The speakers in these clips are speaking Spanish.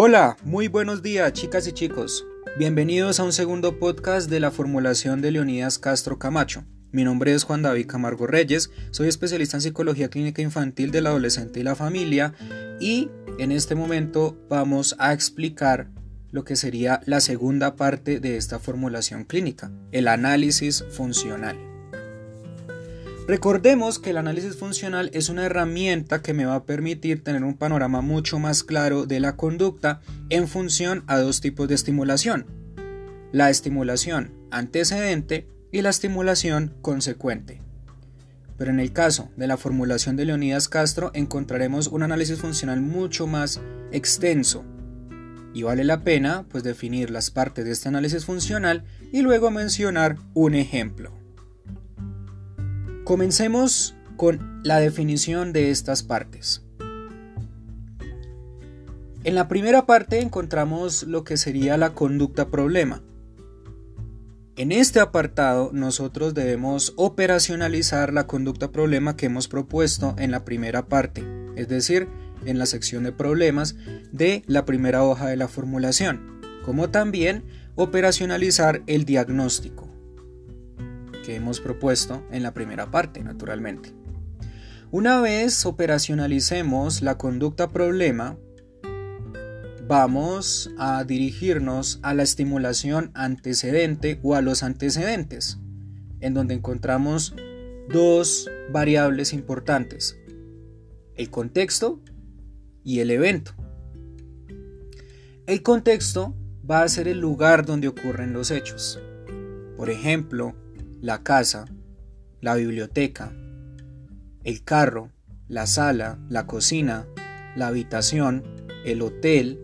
Hola, muy buenos días chicas y chicos. Bienvenidos a un segundo podcast de la formulación de Leonidas Castro Camacho. Mi nombre es Juan David Camargo Reyes, soy especialista en psicología clínica infantil del adolescente y la familia y en este momento vamos a explicar lo que sería la segunda parte de esta formulación clínica, el análisis funcional. Recordemos que el análisis funcional es una herramienta que me va a permitir tener un panorama mucho más claro de la conducta en función a dos tipos de estimulación. La estimulación antecedente y la estimulación consecuente. Pero en el caso de la formulación de Leonidas Castro encontraremos un análisis funcional mucho más extenso y vale la pena pues definir las partes de este análisis funcional y luego mencionar un ejemplo. Comencemos con la definición de estas partes. En la primera parte encontramos lo que sería la conducta problema. En este apartado nosotros debemos operacionalizar la conducta problema que hemos propuesto en la primera parte, es decir, en la sección de problemas de la primera hoja de la formulación, como también operacionalizar el diagnóstico que hemos propuesto en la primera parte, naturalmente. Una vez operacionalicemos la conducta problema, vamos a dirigirnos a la estimulación antecedente o a los antecedentes, en donde encontramos dos variables importantes, el contexto y el evento. El contexto va a ser el lugar donde ocurren los hechos. Por ejemplo, la casa, la biblioteca, el carro, la sala, la cocina, la habitación, el hotel,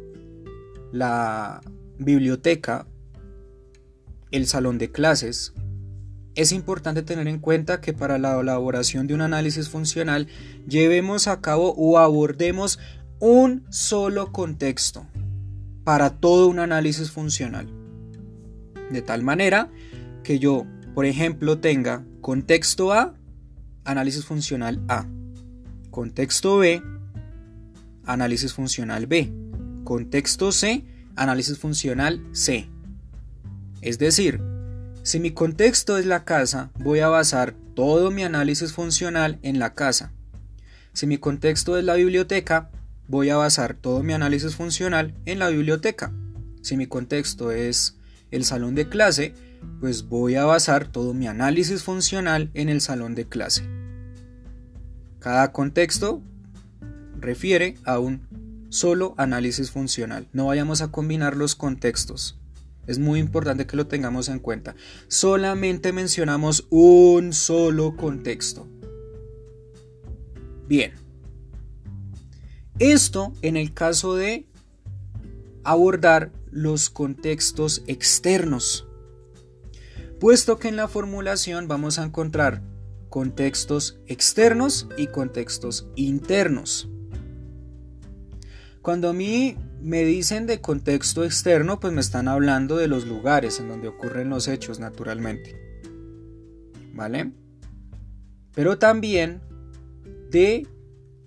la biblioteca, el salón de clases. Es importante tener en cuenta que para la elaboración de un análisis funcional llevemos a cabo o abordemos un solo contexto para todo un análisis funcional. De tal manera que yo por ejemplo, tenga contexto A, análisis funcional A. Contexto B, análisis funcional B. Contexto C, análisis funcional C. Es decir, si mi contexto es la casa, voy a basar todo mi análisis funcional en la casa. Si mi contexto es la biblioteca, voy a basar todo mi análisis funcional en la biblioteca. Si mi contexto es el salón de clase, pues voy a basar todo mi análisis funcional en el salón de clase. Cada contexto refiere a un solo análisis funcional. No vayamos a combinar los contextos. Es muy importante que lo tengamos en cuenta. Solamente mencionamos un solo contexto. Bien. Esto en el caso de abordar los contextos externos puesto que en la formulación vamos a encontrar contextos externos y contextos internos. Cuando a mí me dicen de contexto externo, pues me están hablando de los lugares en donde ocurren los hechos naturalmente. ¿Vale? Pero también de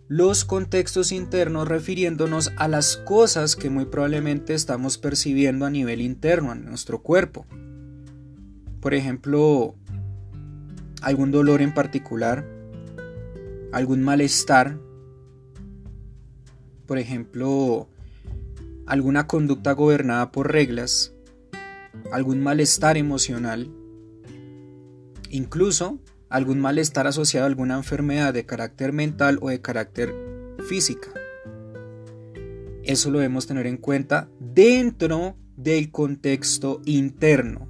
los contextos internos refiriéndonos a las cosas que muy probablemente estamos percibiendo a nivel interno en nuestro cuerpo por ejemplo, algún dolor en particular, algún malestar, por ejemplo, alguna conducta gobernada por reglas, algún malestar emocional, incluso algún malestar asociado a alguna enfermedad de carácter mental o de carácter física. Eso lo debemos tener en cuenta dentro del contexto interno.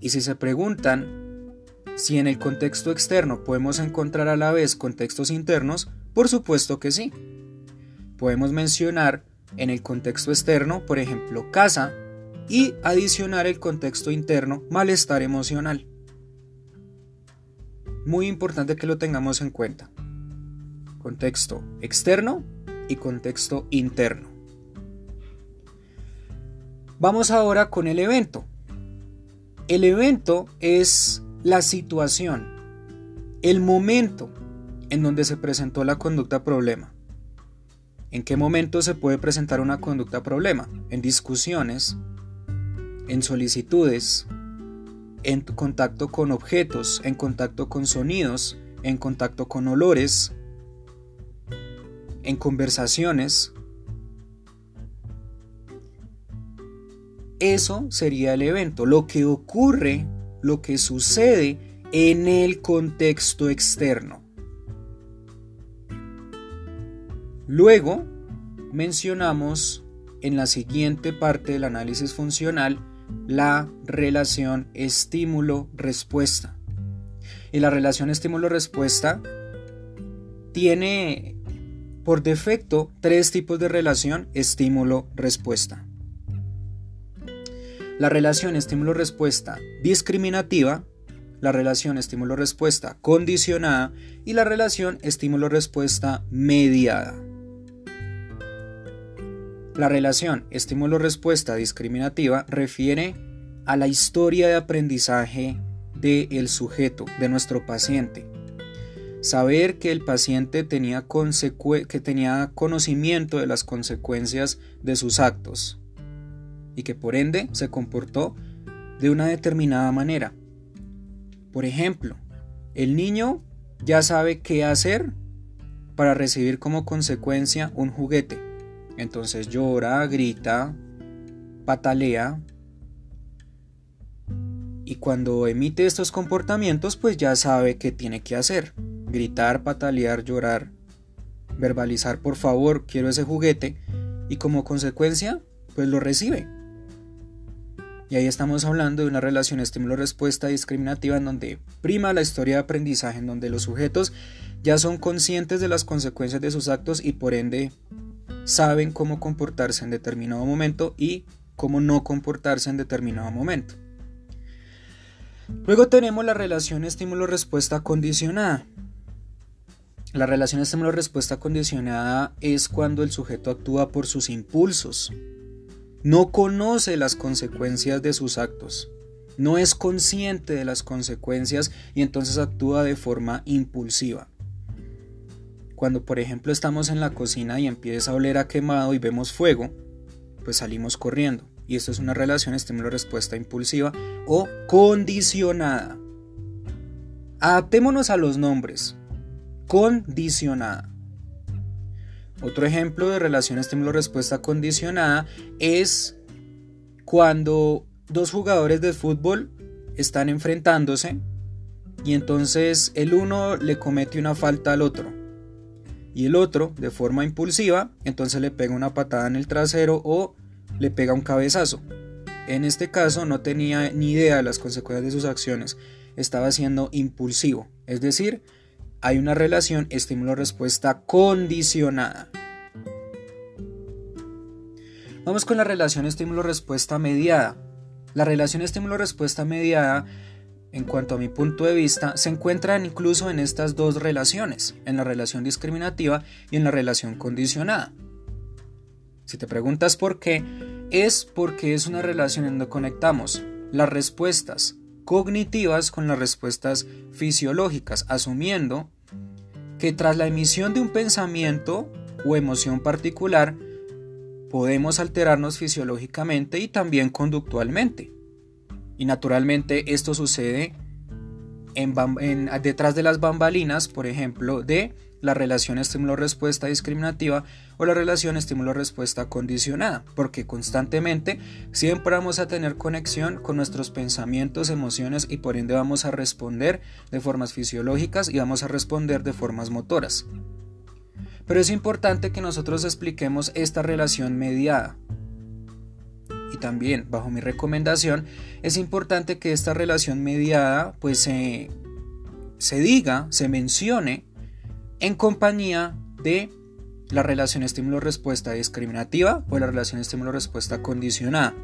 Y si se preguntan si en el contexto externo podemos encontrar a la vez contextos internos, por supuesto que sí. Podemos mencionar en el contexto externo, por ejemplo, casa, y adicionar el contexto interno, malestar emocional. Muy importante que lo tengamos en cuenta. Contexto externo y contexto interno. Vamos ahora con el evento. El evento es la situación, el momento en donde se presentó la conducta problema. ¿En qué momento se puede presentar una conducta problema? En discusiones, en solicitudes, en contacto con objetos, en contacto con sonidos, en contacto con olores, en conversaciones. Eso sería el evento, lo que ocurre, lo que sucede en el contexto externo. Luego, mencionamos en la siguiente parte del análisis funcional la relación estímulo-respuesta. Y la relación estímulo-respuesta tiene por defecto tres tipos de relación estímulo-respuesta. La relación estímulo-respuesta discriminativa, la relación estímulo-respuesta condicionada y la relación estímulo-respuesta mediada. La relación estímulo-respuesta discriminativa refiere a la historia de aprendizaje del sujeto, de nuestro paciente. Saber que el paciente tenía, que tenía conocimiento de las consecuencias de sus actos y que por ende se comportó de una determinada manera. Por ejemplo, el niño ya sabe qué hacer para recibir como consecuencia un juguete entonces llora, grita, patalea. Y cuando emite estos comportamientos, pues ya sabe qué tiene que hacer. Gritar, patalear, llorar, verbalizar, por favor, quiero ese juguete. Y como consecuencia, pues lo recibe. Y ahí estamos hablando de una relación estímulo-respuesta discriminativa en donde prima la historia de aprendizaje, en donde los sujetos ya son conscientes de las consecuencias de sus actos y por ende saben cómo comportarse en determinado momento y cómo no comportarse en determinado momento. Luego tenemos la relación estímulo-respuesta condicionada. La relación estímulo-respuesta condicionada es cuando el sujeto actúa por sus impulsos, no conoce las consecuencias de sus actos, no es consciente de las consecuencias y entonces actúa de forma impulsiva. Cuando por ejemplo estamos en la cocina y empieza a oler a quemado y vemos fuego, pues salimos corriendo. Y esto es una relación estímulo-respuesta impulsiva o condicionada. Adaptémonos a los nombres. Condicionada. Otro ejemplo de relación estímulo-respuesta condicionada es cuando dos jugadores de fútbol están enfrentándose y entonces el uno le comete una falta al otro y el otro de forma impulsiva, entonces le pega una patada en el trasero o le pega un cabezazo. En este caso no tenía ni idea de las consecuencias de sus acciones, estaba siendo impulsivo, es decir, hay una relación estímulo-respuesta condicionada. Vamos con la relación estímulo-respuesta mediada. La relación estímulo-respuesta mediada en cuanto a mi punto de vista, se encuentran incluso en estas dos relaciones, en la relación discriminativa y en la relación condicionada. Si te preguntas por qué, es porque es una relación en donde conectamos las respuestas cognitivas con las respuestas fisiológicas, asumiendo que tras la emisión de un pensamiento o emoción particular, podemos alterarnos fisiológicamente y también conductualmente. Y naturalmente esto sucede en, detrás de las bambalinas, por ejemplo, de la relación estímulo-respuesta discriminativa o la relación estímulo-respuesta condicionada, porque constantemente siempre vamos a tener conexión con nuestros pensamientos, emociones y por ende vamos a responder de formas fisiológicas y vamos a responder de formas motoras. Pero es importante que nosotros expliquemos esta relación mediada, y también bajo mi recomendación es importante que esta relación mediada pues se diga, se mencione en compañía de la relación estímulo-respuesta discriminativa o la relación estímulo-respuesta condicionada.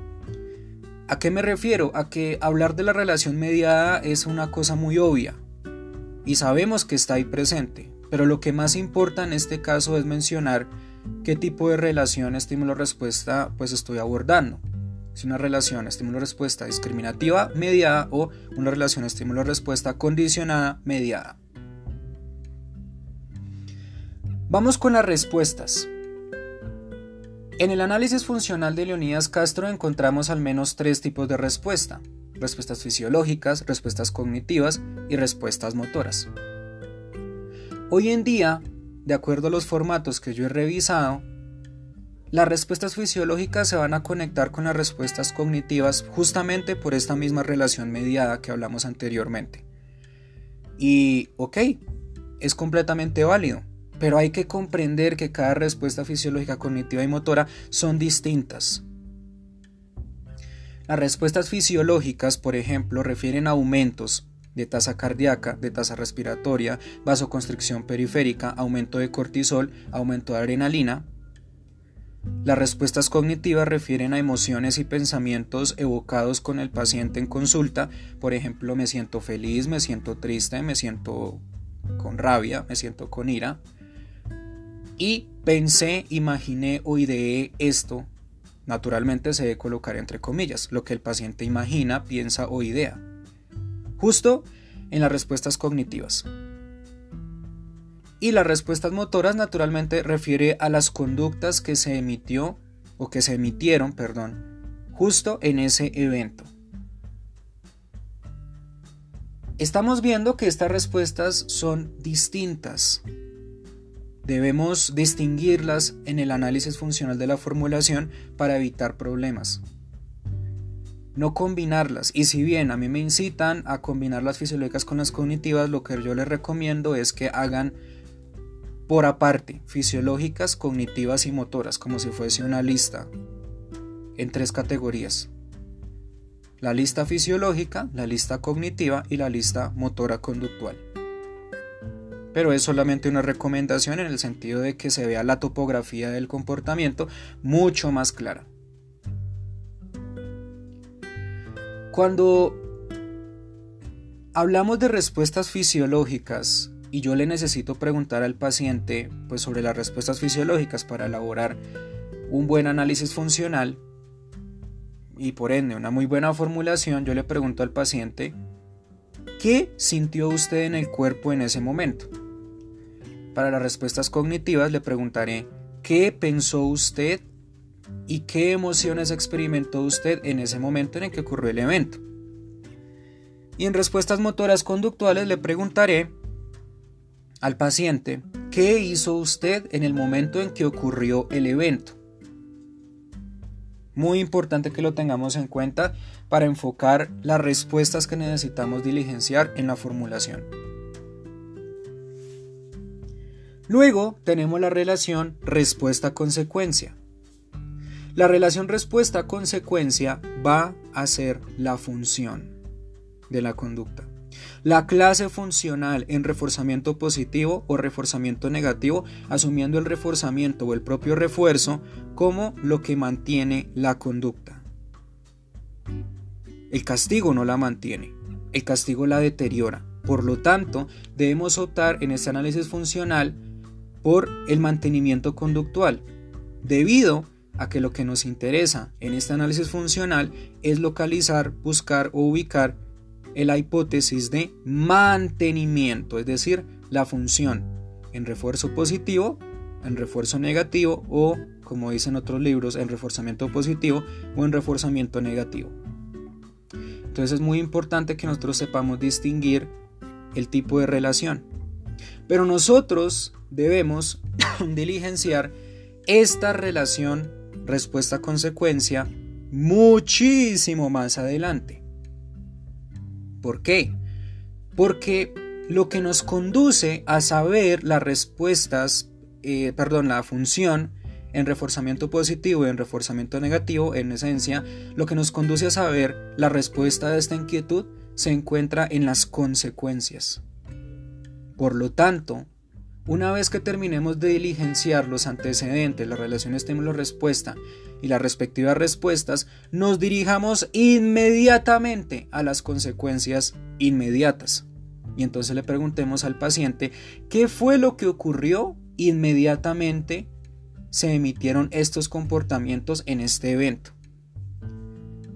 ¿A qué me refiero? A que hablar de la relación mediada es una cosa muy obvia y sabemos que está ahí presente, pero lo que más importa en este caso es mencionar qué tipo de relación estímulo-respuesta pues estoy abordando es una relación estímulo-respuesta discriminativa mediada o una relación estímulo-respuesta condicionada mediada. Vamos con las respuestas. En el análisis funcional de Leonidas Castro encontramos al menos tres tipos de respuesta. Respuestas fisiológicas, respuestas cognitivas y respuestas motoras. Hoy en día, de acuerdo a los formatos que yo he revisado, las respuestas fisiológicas se van a conectar con las respuestas cognitivas justamente por esta misma relación mediada que hablamos anteriormente. Y, ok, es completamente válido, pero hay que comprender que cada respuesta fisiológica, cognitiva y motora son distintas. Las respuestas fisiológicas, por ejemplo, refieren a aumentos de tasa cardíaca, de tasa respiratoria, vasoconstricción periférica, aumento de cortisol, aumento de adrenalina, las respuestas cognitivas refieren a emociones y pensamientos evocados con el paciente en consulta, por ejemplo, me siento feliz, me siento triste, me siento con rabia, me siento con ira. Y pensé, imaginé o ideé esto. Naturalmente se debe colocar entre comillas, lo que el paciente imagina, piensa o idea. Justo en las respuestas cognitivas y las respuestas motoras naturalmente refiere a las conductas que se emitió o que se emitieron, perdón, justo en ese evento. Estamos viendo que estas respuestas son distintas. Debemos distinguirlas en el análisis funcional de la formulación para evitar problemas. No combinarlas. Y si bien a mí me incitan a combinar las fisiológicas con las cognitivas, lo que yo les recomiendo es que hagan por aparte, fisiológicas, cognitivas y motoras, como si fuese una lista en tres categorías. La lista fisiológica, la lista cognitiva y la lista motora conductual. Pero es solamente una recomendación en el sentido de que se vea la topografía del comportamiento mucho más clara. Cuando hablamos de respuestas fisiológicas, y yo le necesito preguntar al paciente pues sobre las respuestas fisiológicas para elaborar un buen análisis funcional y por ende una muy buena formulación, yo le pregunto al paciente ¿qué sintió usted en el cuerpo en ese momento? Para las respuestas cognitivas le preguntaré ¿qué pensó usted y qué emociones experimentó usted en ese momento en el que ocurrió el evento? Y en respuestas motoras conductuales le preguntaré al paciente, ¿qué hizo usted en el momento en que ocurrió el evento? Muy importante que lo tengamos en cuenta para enfocar las respuestas que necesitamos diligenciar en la formulación. Luego tenemos la relación respuesta-consecuencia. La relación respuesta-consecuencia va a ser la función de la conducta. La clase funcional en reforzamiento positivo o reforzamiento negativo, asumiendo el reforzamiento o el propio refuerzo como lo que mantiene la conducta. El castigo no la mantiene, el castigo la deteriora. Por lo tanto, debemos optar en este análisis funcional por el mantenimiento conductual, debido a que lo que nos interesa en este análisis funcional es localizar, buscar o ubicar la hipótesis de mantenimiento, es decir, la función en refuerzo positivo, en refuerzo negativo o, como dicen otros libros, en reforzamiento positivo o en reforzamiento negativo. Entonces es muy importante que nosotros sepamos distinguir el tipo de relación. Pero nosotros debemos diligenciar esta relación respuesta-consecuencia muchísimo más adelante. ¿Por qué? Porque lo que nos conduce a saber las respuestas, eh, perdón, la función en reforzamiento positivo y en reforzamiento negativo, en esencia, lo que nos conduce a saber la respuesta de esta inquietud se encuentra en las consecuencias. Por lo tanto, una vez que terminemos de diligenciar los antecedentes, las relaciones estímulo-respuesta y las respectivas respuestas, nos dirijamos inmediatamente a las consecuencias inmediatas. Y entonces le preguntemos al paciente qué fue lo que ocurrió inmediatamente se emitieron estos comportamientos en este evento.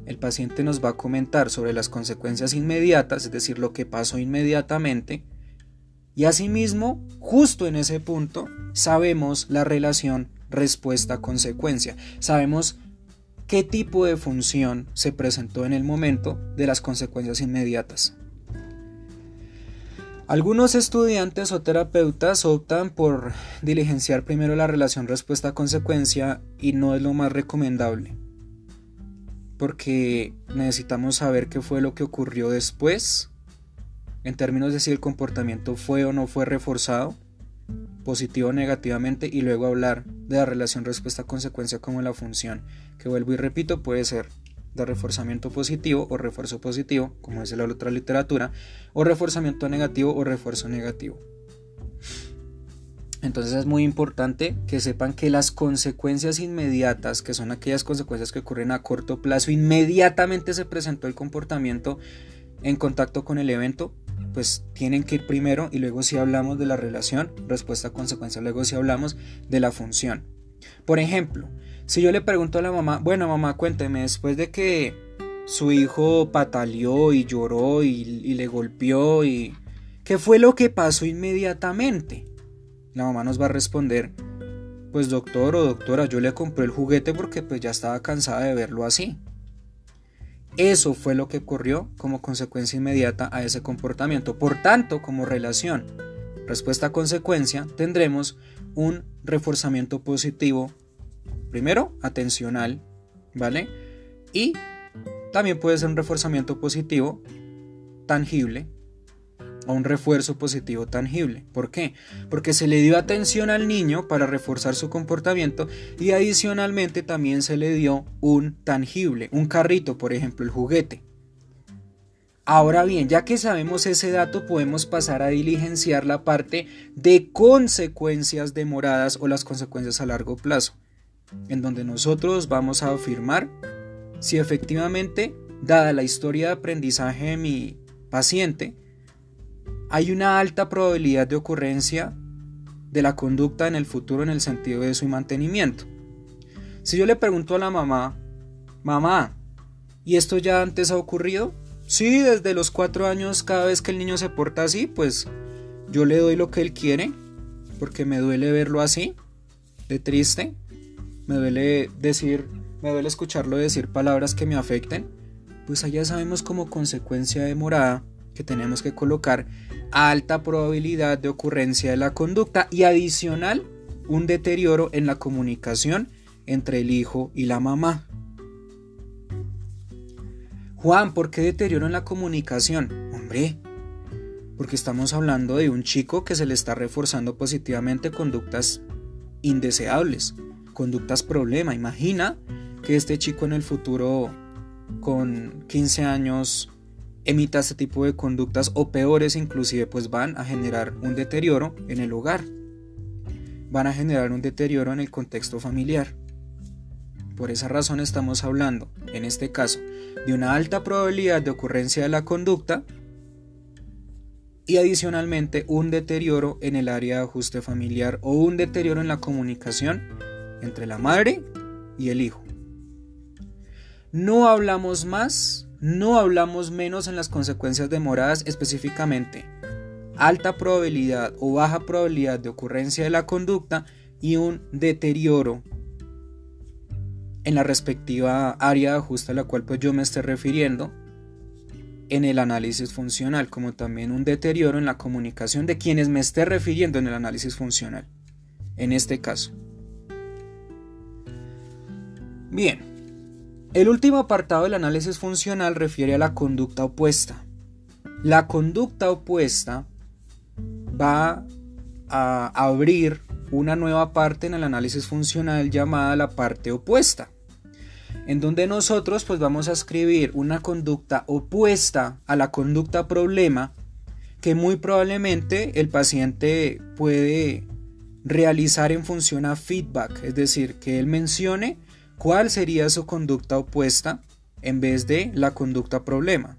El paciente nos va a comentar sobre las consecuencias inmediatas, es decir, lo que pasó inmediatamente, y asimismo, justo en ese punto, sabemos la relación respuesta-consecuencia. Sabemos qué tipo de función se presentó en el momento de las consecuencias inmediatas. Algunos estudiantes o terapeutas optan por diligenciar primero la relación respuesta-consecuencia y no es lo más recomendable, porque necesitamos saber qué fue lo que ocurrió después, en términos de si el comportamiento fue o no fue reforzado, positivo o negativamente, y luego hablar de la relación respuesta-consecuencia como la función, que vuelvo y repito, puede ser de reforzamiento positivo o refuerzo positivo, como dice la otra literatura, o reforzamiento negativo o refuerzo negativo. Entonces es muy importante que sepan que las consecuencias inmediatas, que son aquellas consecuencias que ocurren a corto plazo, inmediatamente se presentó el comportamiento en contacto con el evento, pues tienen que ir primero y luego si hablamos de la relación, respuesta-consecuencia, luego si hablamos de la función. Por ejemplo, si yo le pregunto a la mamá, bueno mamá, cuénteme, después de que su hijo pataleó y lloró y, le golpeó y... ¿Qué fue lo que pasó inmediatamente? La mamá nos va a responder, pues doctor o doctora, yo le compré el juguete porque pues ya estaba cansada de verlo así. Eso fue lo que ocurrió como consecuencia inmediata a ese comportamiento. Por tanto, como relación respuesta-consecuencia, tendremos un reforzamiento positivo Primero, atencional, ¿vale? Y también puede ser un reforzamiento positivo tangible o un refuerzo positivo tangible. ¿Por qué? Porque se le dio atención al niño para reforzar su comportamiento y adicionalmente también se le dio un tangible, un carrito, por ejemplo, el juguete. Ahora bien, ya que sabemos ese dato, podemos pasar a diligenciar la parte de consecuencias demoradas o las consecuencias a largo plazo en donde nosotros vamos a afirmar si efectivamente, dada la historia de aprendizaje de mi paciente, hay una alta probabilidad de ocurrencia de la conducta en el futuro en el sentido de su mantenimiento. Si yo le pregunto a la mamá, mamá, ¿y esto ya antes ha ocurrido? Sí, desde los cuatro años, cada vez que el niño se porta así, pues yo le doy lo que él quiere, porque me duele verlo así, de triste me duele decir, me duele escucharlo decir palabras que me afecten, pues allá sabemos como consecuencia de morada que tenemos que colocar alta probabilidad de ocurrencia de la conducta y adicional un deterioro en la comunicación entre el hijo y la mamá. Juan, ¿por qué deterioro en la comunicación? Hombre, porque estamos hablando de un chico que se le está reforzando positivamente conductas indeseables conductas problema. Imagina que este chico en el futuro con 15 años emita este tipo de conductas o peores inclusive pues van a generar un deterioro en el hogar. Van a generar un deterioro en el contexto familiar. Por esa razón estamos hablando, en este caso, de una alta probabilidad de ocurrencia de la conducta y adicionalmente un deterioro en el área de ajuste familiar o un deterioro en la comunicación entre la madre y el hijo. No hablamos más, no hablamos menos en las consecuencias demoradas específicamente. Alta probabilidad o baja probabilidad de ocurrencia de la conducta y un deterioro en la respectiva área de ajuste a la cual pues yo me esté refiriendo en el análisis funcional, como también un deterioro en la comunicación de quienes me esté refiriendo en el análisis funcional. En este caso. Bien, el último apartado del análisis funcional refiere a la conducta opuesta. La conducta opuesta va a abrir una nueva parte en el análisis funcional llamada la parte opuesta, en donde nosotros pues vamos a escribir una conducta opuesta a la conducta problema que muy probablemente el paciente puede realizar en función a feedback, es decir, que él mencione ¿Cuál sería su conducta opuesta en vez de la conducta problema?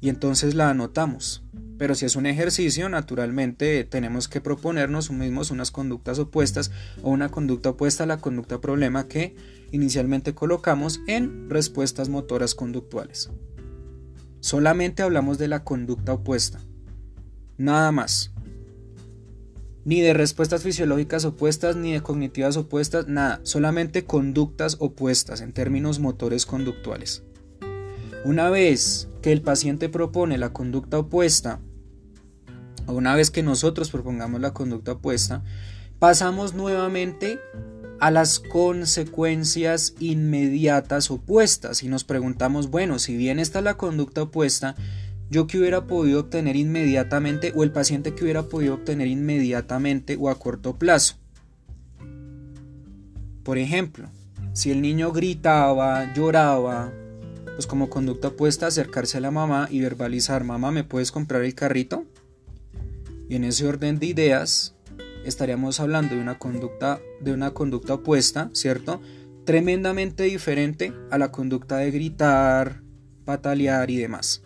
Y entonces la anotamos. Pero si es un ejercicio, naturalmente tenemos que proponernos mismos unas conductas opuestas o una conducta opuesta a la conducta problema que inicialmente colocamos en respuestas motoras conductuales. Solamente hablamos de la conducta opuesta. Nada más. Ni de respuestas fisiológicas opuestas, ni de cognitivas opuestas, nada, solamente conductas opuestas en términos motores conductuales. Una vez que el paciente propone la conducta opuesta, o una vez que nosotros propongamos la conducta opuesta, pasamos nuevamente a las consecuencias inmediatas opuestas y nos preguntamos, bueno, si bien está la conducta opuesta, yo que hubiera podido obtener inmediatamente o el paciente que hubiera podido obtener inmediatamente o a corto plazo. Por ejemplo, si el niño gritaba, lloraba, pues como conducta opuesta acercarse a la mamá y verbalizar, mamá, ¿me puedes comprar el carrito? Y en ese orden de ideas estaríamos hablando de una conducta de una conducta opuesta, ¿cierto? Tremendamente diferente a la conducta de gritar, patalear y demás.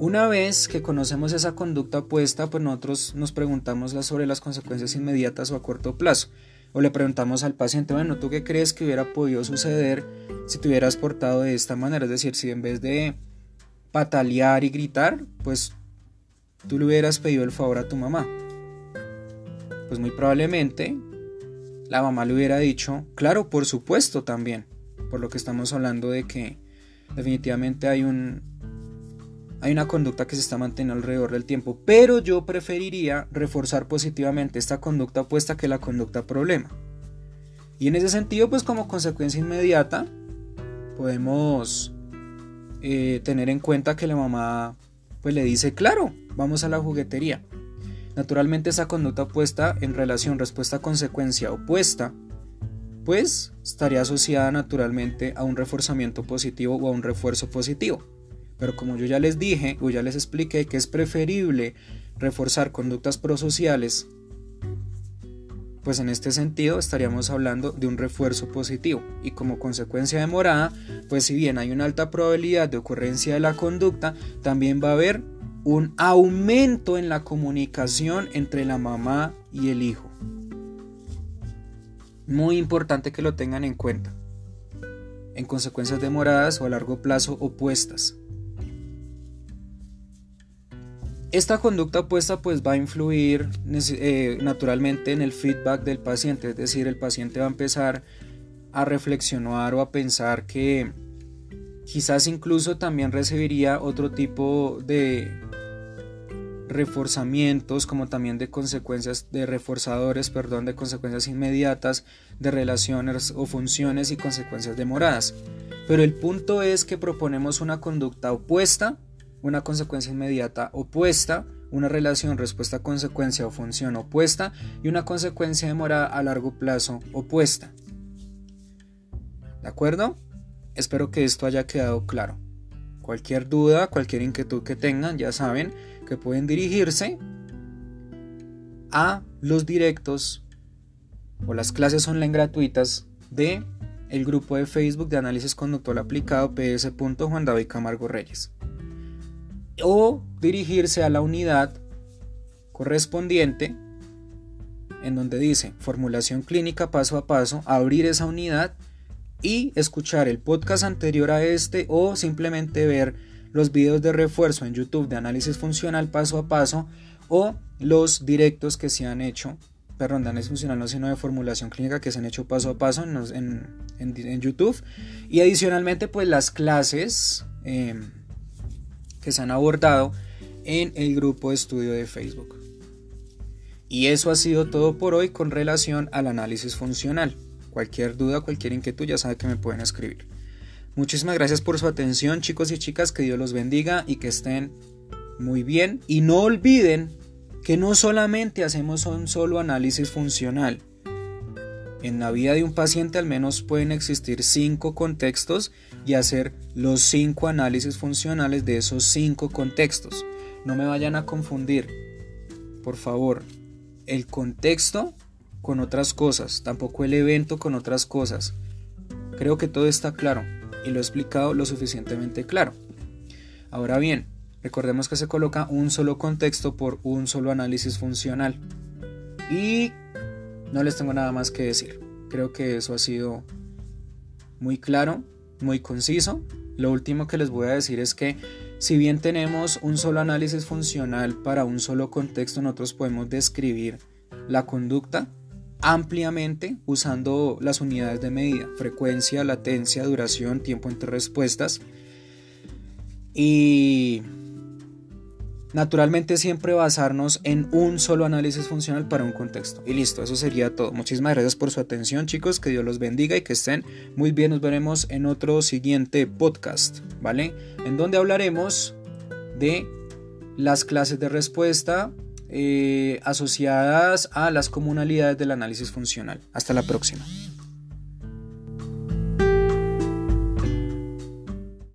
Una vez que conocemos esa conducta opuesta, pues nosotros nos preguntamos sobre las consecuencias inmediatas o a corto plazo. O le preguntamos al paciente, bueno, ¿tú qué crees que hubiera podido suceder si te hubieras portado de esta manera? Es decir, si en vez de patalear y gritar, pues tú le hubieras pedido el favor a tu mamá. Pues muy probablemente la mamá le hubiera dicho, claro, por supuesto también, por lo que estamos hablando de que definitivamente hay un, hay una conducta que se está manteniendo alrededor del tiempo, pero yo preferiría reforzar positivamente esta conducta opuesta que la conducta problema. Y en ese sentido, pues como consecuencia inmediata, podemos eh, tener en cuenta que la mamá pues le dice, claro, vamos a la juguetería. Naturalmente esa conducta opuesta en relación respuesta-consecuencia opuesta, pues estaría asociada naturalmente a un reforzamiento positivo o a un refuerzo positivo. Pero como yo ya les dije o ya les expliqué que es preferible reforzar conductas prosociales, pues en este sentido estaríamos hablando de un refuerzo positivo y como consecuencia de morada, pues si bien hay una alta probabilidad de ocurrencia de la conducta, también va a haber un aumento en la comunicación entre la mamá y el hijo. Muy importante que lo tengan en cuenta. En consecuencias demoradas o a largo plazo opuestas. Esta conducta opuesta pues va a influir eh, naturalmente en el feedback del paciente, es decir, el paciente va a empezar a reflexionar o a pensar que quizás incluso también recibiría otro tipo de reforzamientos como también de consecuencias de reforzadores, perdón, de consecuencias inmediatas de relaciones o funciones y consecuencias demoradas. Pero el punto es que proponemos una conducta opuesta una consecuencia inmediata opuesta, una relación respuesta-consecuencia o función opuesta y una consecuencia demorada a largo plazo opuesta. ¿De acuerdo? Espero que esto haya quedado claro. Cualquier duda, cualquier inquietud que tengan, ya saben que pueden dirigirse a los directos o las clases online gratuitas de el grupo de Facebook de análisis conductual aplicado PS. Juan David Camargo Reyes o dirigirse a la unidad correspondiente en donde dice formulación clínica paso a paso, abrir esa unidad y escuchar el podcast anterior a este o simplemente ver los videos de refuerzo en YouTube de análisis funcional paso a paso o los directos que se han hecho, perdón, de análisis funcional no sino de formulación clínica que se han hecho paso a paso en, en, YouTube. Y adicionalmente pues las clases em, que se han abordado en el grupo de estudio de Facebook. Y eso ha sido todo por hoy con relación al análisis funcional. Cualquier duda, cualquier inquietud ya sabe que me pueden escribir. Muchísimas gracias por su atención chicos y chicas, que Dios los bendiga y que estén muy bien. Y no olviden que no solamente hacemos un solo análisis funcional, en la vida de un paciente al menos pueden existir cinco contextos y hacer los cinco análisis funcionales de esos cinco contextos. No me vayan a confundir, por favor, el contexto con otras cosas, tampoco el evento con otras cosas. Creo que todo está claro y lo he explicado lo suficientemente claro. Ahora bien, recordemos que se coloca un solo contexto por un solo análisis funcional. Y no les tengo nada más que decir. Creo que eso ha sido muy claro, muy conciso. Lo último que les voy a decir es que Si bien tenemos un solo análisis funcional para un solo contexto, nosotros podemos describir la conducta ampliamente usando las unidades de medida, frecuencia, latencia, duración, tiempo entre respuestas. Y naturalmente siempre basarnos en un solo análisis funcional para un contexto. Y listo, eso sería todo. Muchísimas gracias por su atención chicos, que Dios los bendiga y que estén muy bien. Nos veremos en otro siguiente podcast, ¿vale? En donde hablaremos de las clases de respuesta eh, asociadas a las comunalidades del análisis funcional. Hasta la próxima.